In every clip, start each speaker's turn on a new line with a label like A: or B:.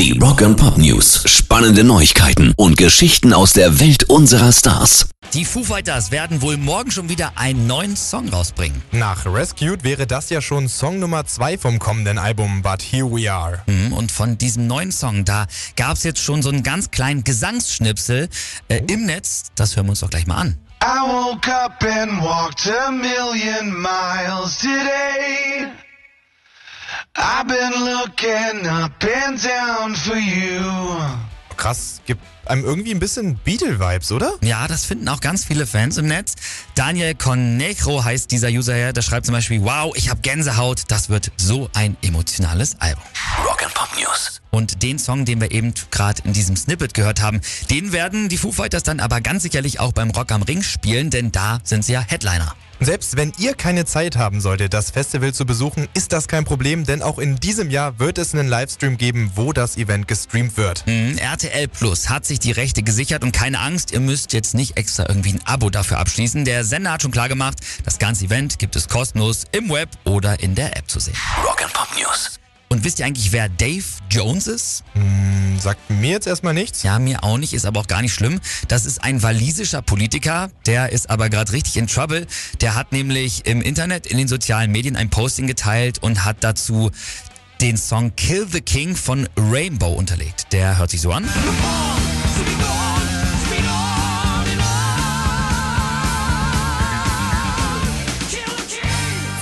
A: Die Rock and Pop News. Spannende Neuigkeiten und Geschichten aus der Welt unserer Stars.
B: Die Foo Fighters werden wohl morgen schon wieder einen neuen Song rausbringen.
C: Nach Rescued wäre das ja schon Song Nummer 2 vom kommenden Album But Here We Are.
B: Mhm, Und von diesem neuen Song, da gab es jetzt schon so einen ganz kleinen Gesangsschnipsel äh, im Netz. Das hören wir uns doch gleich mal an.
D: I woke up and walked a million miles today. I've been looking up and down for you.
C: Krass, gibt einem irgendwie ein bisschen Beatle-Vibes, oder?
B: Ja, das finden auch ganz viele Fans im Netz. Daniel Conegro heißt dieser User her, der schreibt zum Beispiel, wow, ich habe Gänsehaut, das wird so ein emotionales Album.
A: Rock and Pop News.
B: Und den Song, den wir eben gerade in diesem Snippet gehört haben, den werden die Foo Fighters dann aber ganz sicherlich auch beim Rock am Ring spielen, denn da sind sie ja Headliner.
C: Selbst wenn ihr keine Zeit haben solltet, das Festival zu besuchen, ist das kein Problem, denn auch in diesem Jahr wird es einen Livestream geben, wo das Event gestreamt wird.
B: Mhm, RTL Plus hat sich die Rechte gesichert und keine Angst, ihr müsst jetzt nicht extra irgendwie ein Abo dafür abschließen. Der Sender hat schon klar gemacht, das ganze Event gibt es kostenlos im Web oder in der App zu sehen.
A: Rock and Pop News.
B: Und wisst ihr eigentlich, wer Dave Jones ist?
C: Hm, sagt mir jetzt erstmal nichts.
B: Ja, mir auch nicht, ist aber auch gar nicht schlimm. Das ist ein walisischer Politiker, der ist aber gerade richtig in Trouble. Der hat nämlich im Internet, in den sozialen Medien ein Posting geteilt und hat dazu den Song Kill the King von Rainbow unterlegt. Der hört sich so an.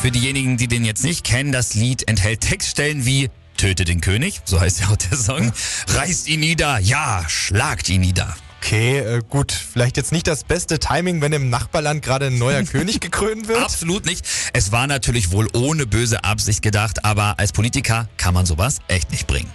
B: Für diejenigen, die den jetzt nicht kennen, das Lied enthält Textstellen wie Töte den König, so heißt ja auch der Song. Reißt ihn nieder, ja, schlagt ihn nieder.
C: Okay, äh, gut, vielleicht jetzt nicht das beste Timing, wenn im Nachbarland gerade ein neuer König gekrönt wird.
B: Absolut nicht. Es war natürlich wohl ohne böse Absicht gedacht, aber als Politiker kann man sowas echt nicht bringen.